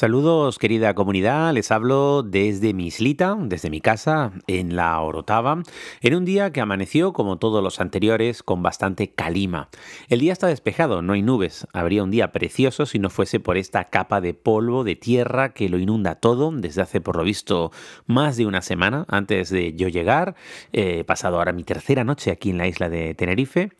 Saludos querida comunidad, les hablo desde mi islita, desde mi casa en la Orotava, en un día que amaneció como todos los anteriores con bastante calima. El día está despejado, no hay nubes, habría un día precioso si no fuese por esta capa de polvo, de tierra que lo inunda todo desde hace por lo visto más de una semana antes de yo llegar. He pasado ahora mi tercera noche aquí en la isla de Tenerife.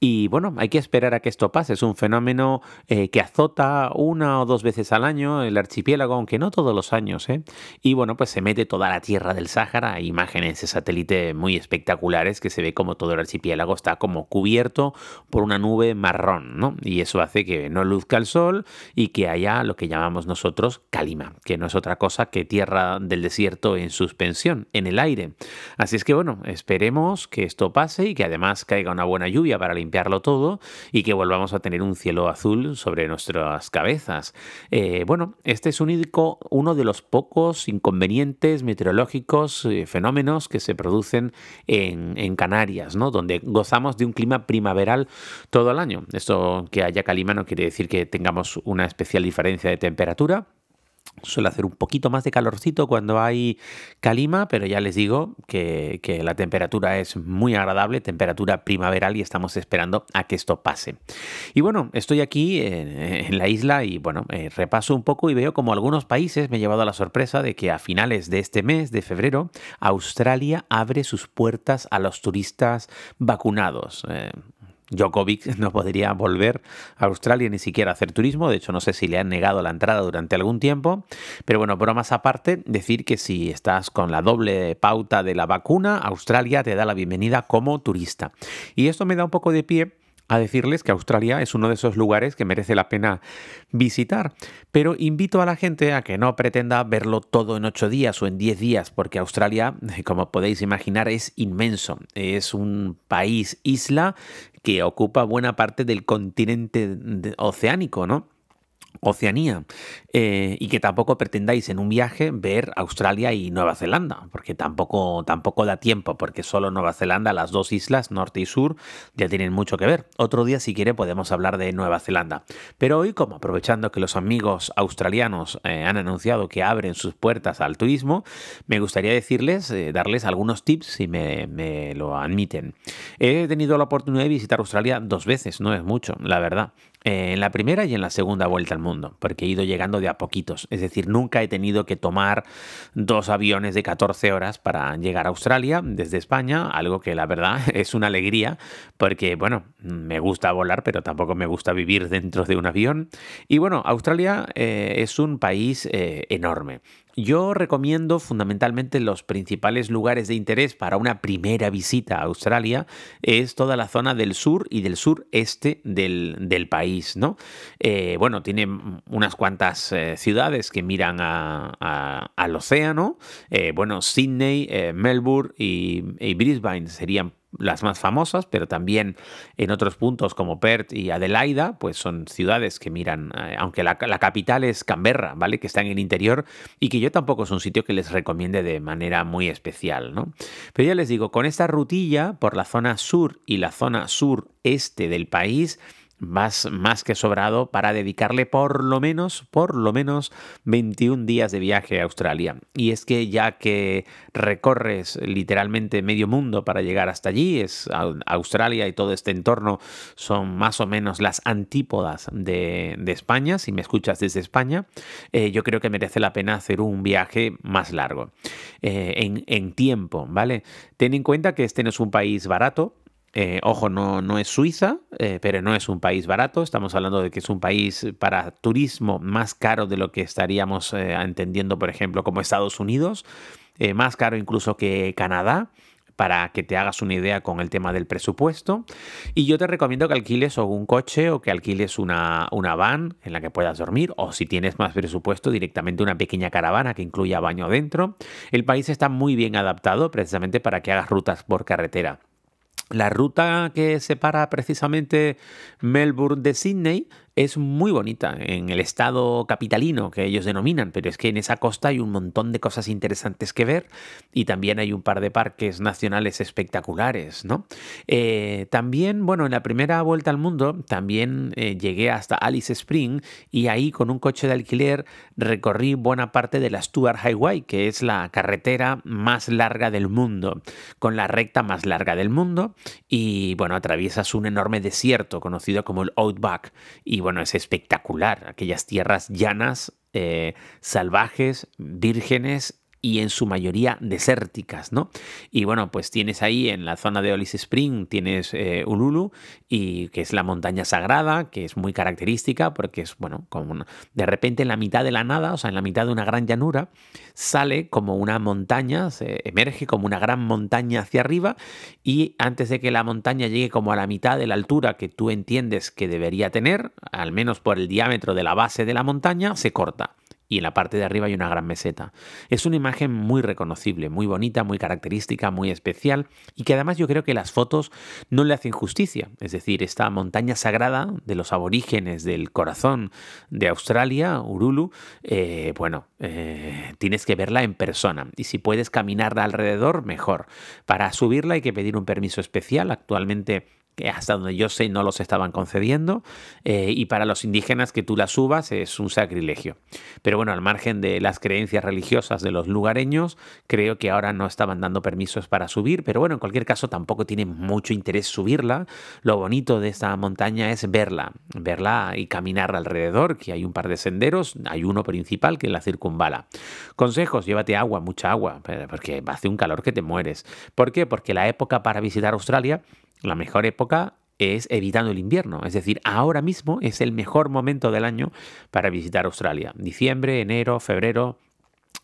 Y bueno, hay que esperar a que esto pase, es un fenómeno eh, que azota una o dos veces al año. El archipiélago, aunque no todos los años, ¿eh? Y bueno, pues se mete toda la tierra del Sáhara, hay imágenes de satélite muy espectaculares que se ve como todo el archipiélago está como cubierto por una nube marrón, ¿no? Y eso hace que no luzca el sol y que haya lo que llamamos nosotros calima, que no es otra cosa que tierra del desierto en suspensión, en el aire. Así es que bueno, esperemos que esto pase y que además caiga una buena lluvia para limpiarlo todo y que volvamos a tener un cielo azul sobre nuestras cabezas. Eh, bueno, este es único, uno de los pocos inconvenientes meteorológicos, eh, fenómenos que se producen en, en, Canarias, ¿no? donde gozamos de un clima primaveral todo el año. Esto que haya calima no quiere decir que tengamos una especial diferencia de temperatura, Suele hacer un poquito más de calorcito cuando hay calima, pero ya les digo que, la temperatura es muy agradable, temperatura primaveral y estamos esperando a que esto pase. Y bueno, estoy aquí en, la isla y bueno, eh, repaso un poco y veo como algunos países me he llevado a la sorpresa de que a finales de este mes, de febrero, Australia abre sus puertas a los turistas vacunados. Eh, Djokovic no podría volver a Australia ni siquiera a hacer turismo, de hecho no sé si le han negado la entrada durante algún tiempo, pero bueno, bromas aparte, decir que si estás con la doble pauta de la vacuna, Australia te da la bienvenida como turista. Y esto me da un poco de pie a decirles que Australia es uno de esos lugares que merece la pena visitar. Pero invito a la gente a que no pretenda verlo todo en ocho días o en diez días, porque Australia, como podéis imaginar, es inmenso. Es un país isla que ocupa buena parte del continente oceánico, ¿no? Oceanía eh, y que tampoco pretendáis en un viaje ver Australia y Nueva Zelanda, porque tampoco, tampoco da tiempo, porque solo Nueva Zelanda, las dos islas, norte y sur, ya tienen mucho que ver. Otro día, si quiere, podemos hablar de Nueva Zelanda. Pero hoy, como aprovechando que los amigos australianos eh, han anunciado que abren sus puertas al turismo, me gustaría decirles, eh, darles algunos tips si me, me lo admiten. He tenido la oportunidad de visitar Australia dos veces, no es mucho, la verdad. Eh, en la primera y en la segunda vuelta al mundo, porque he ido llegando de a poquitos. Es decir, nunca he tenido que tomar dos aviones de 14 horas para llegar a Australia desde España, algo que la verdad es una alegría, porque bueno, me gusta volar, pero tampoco me gusta vivir dentro de un avión. Y bueno, Australia eh, es un país eh, enorme. Yo recomiendo fundamentalmente los principales lugares de interés para una primera visita a Australia es toda la zona del sur y del sureste del, del país, ¿no? Eh, bueno, tiene unas cuantas eh, ciudades que miran al océano. Eh, bueno, Sydney, Melbourne y, y Brisbane serían las más famosas, pero también en otros puntos como Perth y Adelaida, pues son ciudades que miran, eh, aunque la, capital es Canberra, ¿vale? Que está en el interior y que yo tampoco es un sitio que les recomiende de manera muy especial, ¿no? Pero ya les digo, con esta rutilla por la zona sur y la zona sureste del país, más, más que sobrado para dedicarle por lo menos, por lo menos 21 días de viaje a Australia. Y es que ya que recorres literalmente medio mundo para llegar hasta allí, es Australia y todo este entorno son más o menos las antípodas de, España, si me escuchas desde España, eh, yo creo que merece la pena hacer un viaje más largo, eh, en, en tiempo, ¿vale? Ten en cuenta que este no es un país barato, eh, ojo, no, no es Suiza, eh, pero no es un país barato. Estamos hablando de que es un país para turismo más caro de lo que estaríamos eh, entendiendo, por ejemplo, como Estados Unidos, más caro incluso que Canadá para que te hagas una idea con el tema del presupuesto. Y yo te recomiendo que alquiles o un coche o que alquiles una, una van en la que puedas dormir o si tienes más presupuesto directamente una pequeña caravana que incluya baño dentro. El país está muy bien adaptado precisamente para que hagas rutas por carretera. La ruta que separa precisamente Melbourne de Sydney es muy bonita en el estado capitalino que ellos denominan, pero es que en esa costa hay un montón de cosas interesantes que ver y también hay un par de parques nacionales espectaculares, ¿no? Eh, también, bueno, en la primera vuelta al mundo también eh, llegué hasta Alice Spring y ahí con un coche de alquiler recorrí buena parte de la Stuart Highway, que es la carretera más larga del mundo, con la recta más larga del mundo y bueno, atraviesas un enorme desierto conocido como el Outback y bueno, es espectacular, aquellas tierras llanas, eh, salvajes, vírgenes y en su mayoría desérticas, ¿no? Y bueno, pues tienes ahí en la zona de Olis Spring, tienes eh, Ululu, y que es la montaña sagrada, que es muy característica porque es, bueno, como de repente en la mitad de la nada, o sea, en la mitad de una gran llanura, sale como una montaña, se emerge como una gran montaña hacia arriba y antes de que la montaña llegue como a la mitad de la altura que tú entiendes que debería tener, al menos por el diámetro de la base de la montaña, se corta y en la parte de arriba hay una gran meseta. Es una imagen muy reconocible, muy bonita, muy característica, muy especial y que además yo creo que las fotos no le hacen justicia. Es decir, esta montaña sagrada de los aborígenes del corazón de Australia, Urulu, eh, bueno, eh, tienes que verla en persona y si puedes caminarla alrededor, mejor. Para subirla hay que pedir un permiso especial. Actualmente que hasta donde yo sé no los estaban concediendo, eh, y para los indígenas que tú las subas es un sacrilegio. Pero bueno, al margen de las creencias religiosas de los lugareños, creo que ahora no estaban dando permisos para subir, pero bueno, en cualquier caso tampoco tiene mucho interés subirla. Lo bonito de esta montaña es verla, verla y caminar alrededor, que hay un par de senderos, hay uno principal que la circunvala. Consejos, llévate agua, mucha agua, porque hace un calor que te mueres. ¿Por qué? Porque la época para visitar Australia la mejor época es evitando el invierno, es decir, ahora mismo es el mejor momento del año para visitar Australia. Diciembre, enero, febrero,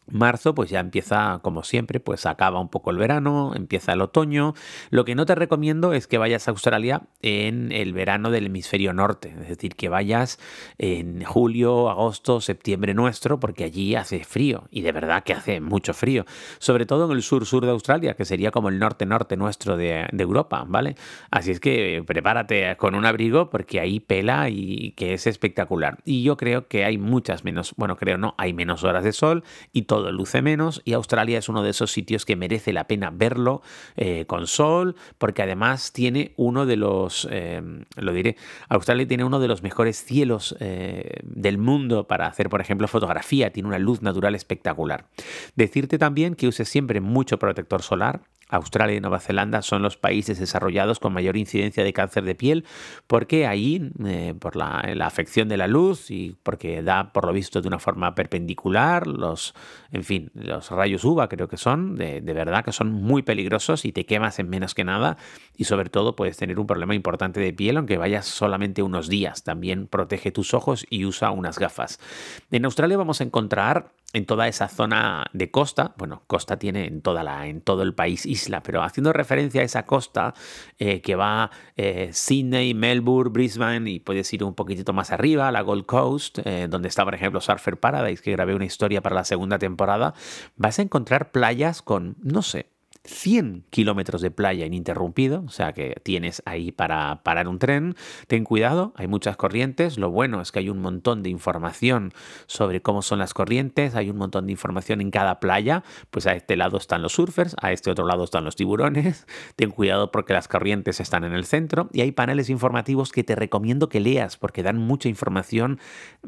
Marzo, pues ya empieza, como siempre, pues acaba un poco el verano, empieza el otoño. Lo que no te recomiendo es que vayas a Australia en el verano del hemisferio norte, es decir, que vayas en julio, agosto, septiembre nuestro, porque allí hace frío, y de verdad que hace mucho frío, sobre todo en el sur-sur de Australia, que sería como el norte-norte nuestro de, Europa, ¿vale? Así es que prepárate con un abrigo porque ahí pela y que es espectacular. Y yo creo que hay muchas menos, bueno, creo no, hay menos horas de sol y todo luce menos y Australia es uno de esos sitios que merece la pena verlo eh, con sol porque además tiene uno de los, eh, lo diré, Australia tiene uno de los mejores cielos eh, del mundo para hacer, por ejemplo, fotografía, tiene una luz natural espectacular. Decirte también que uses siempre mucho protector solar, Australia y Nueva Zelanda son los países desarrollados con mayor incidencia de cáncer de piel, porque ahí, eh, por la, afección de la luz y porque da, por lo visto, de una forma perpendicular, los, en fin, los rayos UVA creo que son, de verdad que son muy peligrosos y te quemas en menos que nada y sobre todo puedes tener un problema importante de piel aunque vayas solamente unos días. También protege tus ojos y usa unas gafas. En Australia vamos a encontrar en toda esa zona de costa, bueno, costa tiene en, toda la, en todo el país isla, pero haciendo referencia a esa costa eh, que va eh, Sydney, Melbourne, Brisbane y puedes ir un poquitito más arriba, la Gold Coast, eh, donde está por ejemplo Surfer Paradise, que grabé una historia para la segunda temporada, vas a encontrar playas con, no sé, 100 kilómetros de playa ininterrumpido, o sea que tienes ahí para parar un tren. Ten cuidado, hay muchas corrientes. Lo bueno es que hay un montón de información sobre cómo son las corrientes, hay un montón de información en cada playa. Pues a este lado están los surfers, a este otro lado están los tiburones. Ten cuidado porque las corrientes están en el centro y hay paneles informativos que te recomiendo que leas porque dan mucha información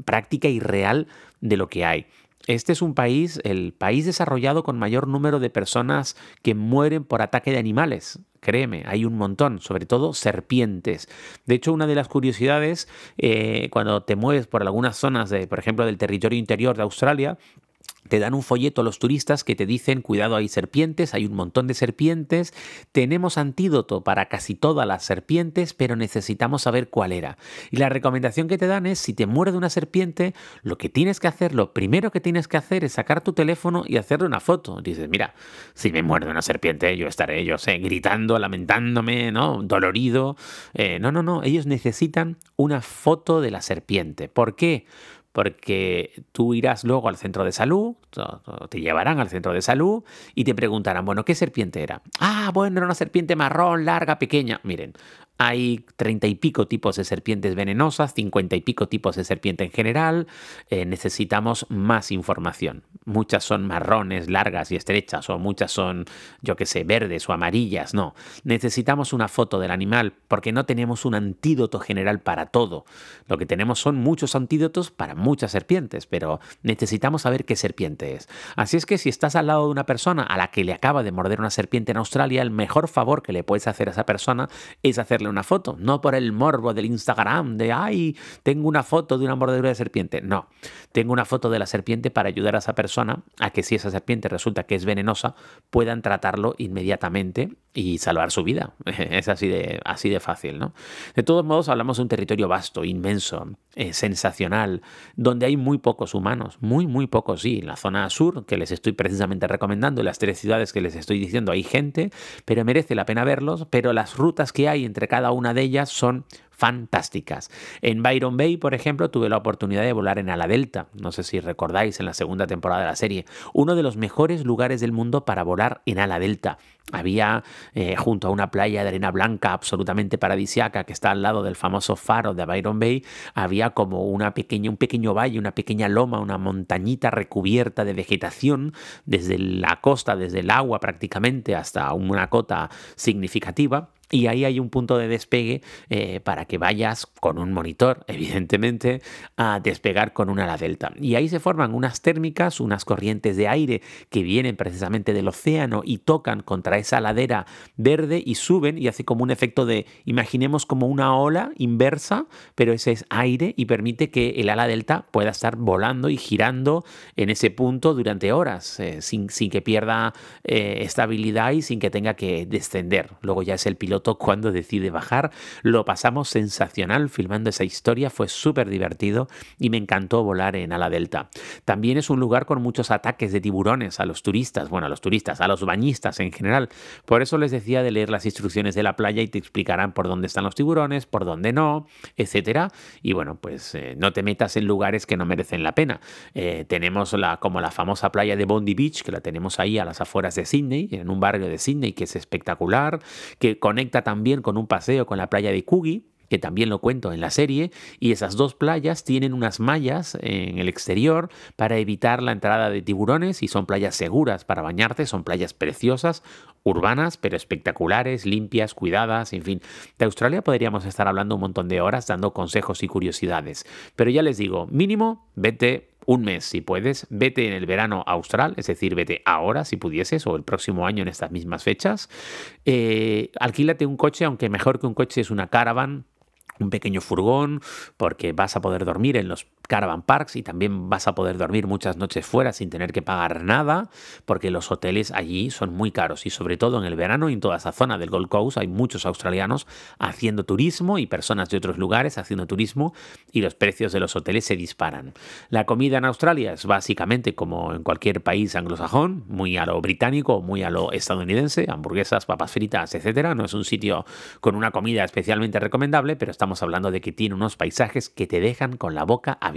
práctica y real de lo que hay. Este es un país, el país desarrollado con mayor número de personas que mueren por ataque de animales. Créeme, hay un montón, sobre todo serpientes. De hecho, una de las curiosidades, eh, cuando te mueves por algunas zonas, de, por ejemplo, del territorio interior de Australia, te dan un folleto a los turistas que te dicen, cuidado, hay serpientes, hay un montón de serpientes, tenemos antídoto para casi todas las serpientes, pero necesitamos saber cuál era. Y la recomendación que te dan es, si te muerde una serpiente, lo que tienes que hacer, lo primero que tienes que hacer es sacar tu teléfono y hacerle una foto. Dices, mira, si me muerde una serpiente, yo estaré, yo sé, gritando, lamentándome, ¿no? Dolorido. Eh, no, no, no, ellos necesitan una foto de la serpiente. ¿Por qué? Porque tú irás luego al centro de salud, te llevarán al centro de salud y te preguntarán, bueno, ¿qué serpiente era? Ah, bueno, era una serpiente marrón, larga, pequeña. Miren, hay treinta y pico tipos de serpientes venenosas, cincuenta y pico tipos de serpiente en general. Eh, necesitamos más información. Muchas son marrones, largas y estrechas, o muchas son, yo qué sé, verdes o amarillas. No, necesitamos una foto del animal porque no tenemos un antídoto general para todo. Lo que tenemos son muchos antídotos para muchas serpientes, pero necesitamos saber qué serpiente es. Así es que si estás al lado de una persona a la que le acaba de morder una serpiente en Australia, el mejor favor que le puedes hacer a esa persona es hacerle una foto, no por el morbo del Instagram de, ay, tengo una foto de una mordedura de serpiente. No, tengo una foto de la serpiente para ayudar a esa persona a que si esa serpiente resulta que es venenosa, puedan tratarlo inmediatamente y salvar su vida. Es así de, así de fácil, ¿no? De todos modos, hablamos de un territorio vasto, inmenso, eh, sensacional, donde hay muy pocos humanos, muy, muy pocos, sí. En la zona sur, que les estoy precisamente recomendando, en las tres ciudades que les estoy diciendo, hay gente, pero merece la pena verlos, pero las rutas que hay entre cada una de ellas son fantásticas. En Byron Bay, por ejemplo, tuve la oportunidad de volar en ala delta, no sé si recordáis en la segunda temporada de la serie, uno de los mejores lugares del mundo para volar en ala delta. Había eh, junto a una playa de arena blanca absolutamente paradisiaca que está al lado del famoso faro de Byron Bay, había como una pequeña, un pequeño valle, una pequeña loma, una montañita recubierta de vegetación desde la costa, desde el agua prácticamente hasta una cota significativa y ahí hay un punto de despegue eh, para que vayas con un monitor, evidentemente, a despegar con una ala delta. Y ahí se forman unas térmicas, unas corrientes de aire que vienen precisamente del océano y tocan contra esa ladera verde y suben y hace como un efecto de, imaginemos como una ola inversa, pero ese es aire y permite que el ala delta pueda estar volando y girando en ese punto durante horas, eh, sin, sin, que pierda eh, estabilidad y sin que tenga que descender. Luego ya es el piloto cuando decide bajar. Lo pasamos sensacional filmando esa historia, fue súper divertido y me encantó volar en ala delta. También es un lugar con muchos ataques de tiburones a los turistas, bueno, a los turistas, a los bañistas en general. Por eso les decía de leer las instrucciones de la playa y te explicarán por dónde están los tiburones, por dónde no, etcétera. Y bueno, pues eh, no te metas en lugares que no merecen la pena. Eh, tenemos la, como la famosa playa de Bondi Beach, que la tenemos ahí a las afueras de Sydney, en un barrio de Sydney que es espectacular, que conecta también con un paseo con la playa de Coogee, que también lo cuento en la serie, y esas dos playas tienen unas mallas en el exterior para evitar la entrada de tiburones y son playas seguras para bañarte, son playas preciosas, urbanas, pero espectaculares, limpias, cuidadas, en fin. De Australia podríamos estar hablando un montón de horas dando consejos y curiosidades, pero ya les digo, mínimo, vete un mes si puedes, vete en el verano austral, es decir, vete ahora si pudieses o el próximo año en estas mismas fechas. Eh, alquílate un coche, aunque mejor que un coche es una caravan un pequeño furgón porque vas a poder dormir en los caravan parks y también vas a poder dormir muchas noches fuera sin tener que pagar nada, porque los hoteles allí son muy caros y sobre todo en el verano y en toda esa zona del Gold Coast hay muchos australianos haciendo turismo y personas de otros lugares haciendo turismo y los precios de los hoteles se disparan. La comida en Australia es básicamente como en cualquier país anglosajón, muy a lo británico, muy a lo estadounidense, hamburguesas, papas fritas, etcétera. No es un sitio con una comida especialmente recomendable, pero estamos hablando de que tiene unos paisajes que te dejan con la boca abierta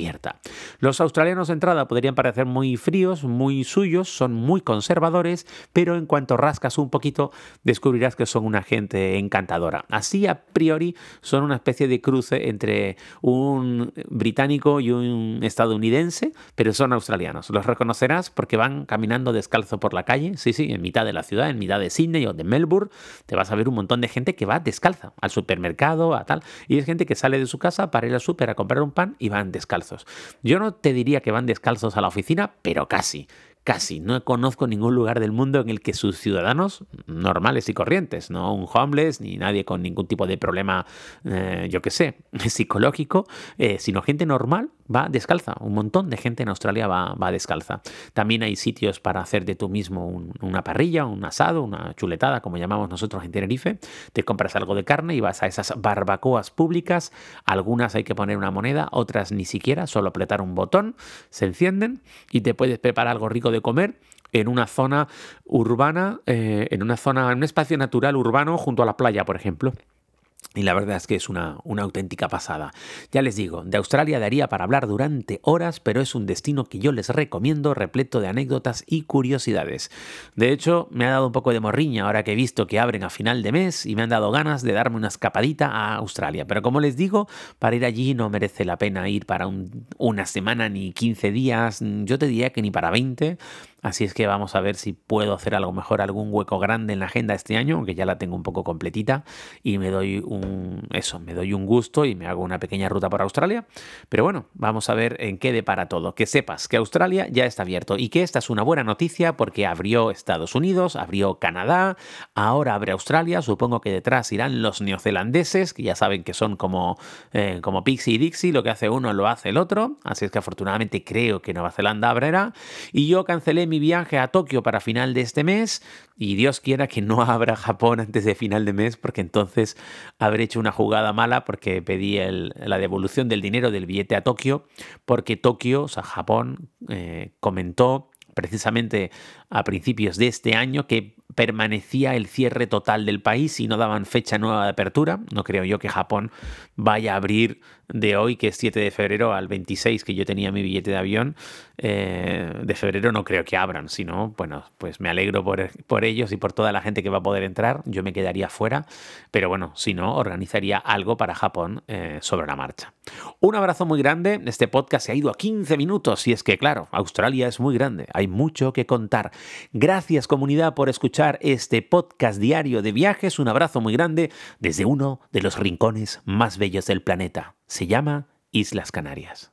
los australianos de entrada podrían parecer muy fríos, muy suyos, son muy conservadores, pero en cuanto rascas un poquito descubrirás que son una gente encantadora. Así a priori son una especie de cruce entre un británico y un estadounidense, pero son australianos. Los reconocerás porque van caminando descalzo por la calle, sí, sí, en mitad de la ciudad, en mitad de Sydney o de Melbourne, te vas a ver un montón de gente que va descalza al supermercado, a tal, y es gente que sale de su casa para ir al súper a comprar un pan y van Yo no te diría que van descalzos a la oficina, pero casi. Casi no conozco ningún lugar del mundo en el que sus ciudadanos normales y corrientes, no un homeless ni nadie con ningún tipo de problema, eh, yo qué sé, psicológico, eh, sino gente normal va descalza. Un montón de gente en Australia va, va descalza. También hay sitios para hacer de tú mismo una parrilla, un asado, una chuletada, como llamamos nosotros en Tenerife. Te compras algo de carne y vas a esas barbacoas públicas. Algunas hay que poner una moneda, otras ni siquiera, solo apretar un botón, se encienden y te puedes preparar algo rico de comer en una zona urbana, eh, en una zona, en un espacio natural urbano junto a la playa, por ejemplo. Y la verdad es que es una, una, auténtica pasada. Ya les digo, de Australia daría para hablar durante horas, pero es un destino que yo les recomiendo, repleto de anécdotas y curiosidades. De hecho, me ha dado un poco de morriña ahora que he visto que abren a final de mes y me han dado ganas de darme una escapadita a Australia. Pero como les digo, para ir allí no merece la pena ir para una semana ni 15 días, yo te diría que ni para 20, Así es que vamos a ver si puedo hacer algo mejor, algún hueco grande en la agenda este año, aunque ya la tengo un poco completita y me doy un eso, me doy un gusto y me hago una pequeña ruta por Australia. Pero bueno, vamos a ver en qué depara todo. Que sepas que Australia ya está abierto y que esta es una buena noticia porque abrió Estados Unidos, abrió Canadá, ahora abre Australia, supongo que detrás irán los neozelandeses, que ya saben que son como, eh, como Pixie y Dixie, lo que hace uno lo hace el otro, así es que afortunadamente creo que Nueva Zelanda abrirá y yo cancelé mi viaje a Tokio para final de este mes y Dios quiera que no abra Japón antes de final de mes porque entonces habré hecho una jugada mala porque pedí la devolución del dinero del billete a Tokio porque Tokio, o sea, Japón, eh, comentó precisamente a principios de este año que permanecía el cierre total del país y no daban fecha nueva de apertura. No creo yo que Japón vaya a abrir de hoy, que es 7 de febrero, al 26, que yo tenía mi billete de avión. Eh, de febrero no creo que abran, sino, bueno, pues me alegro por, por, ellos y por toda la gente que va a poder entrar. Yo me quedaría fuera, pero bueno, si no, organizaría algo para Japón eh, sobre la marcha. Un abrazo muy grande. Este podcast se ha ido a 15 minutos y es que, claro, Australia es muy grande, hay mucho que contar. Gracias comunidad por escuchar este podcast diario de viajes. Un abrazo muy grande desde uno de los rincones más bellos del planeta. Se llama Islas Canarias.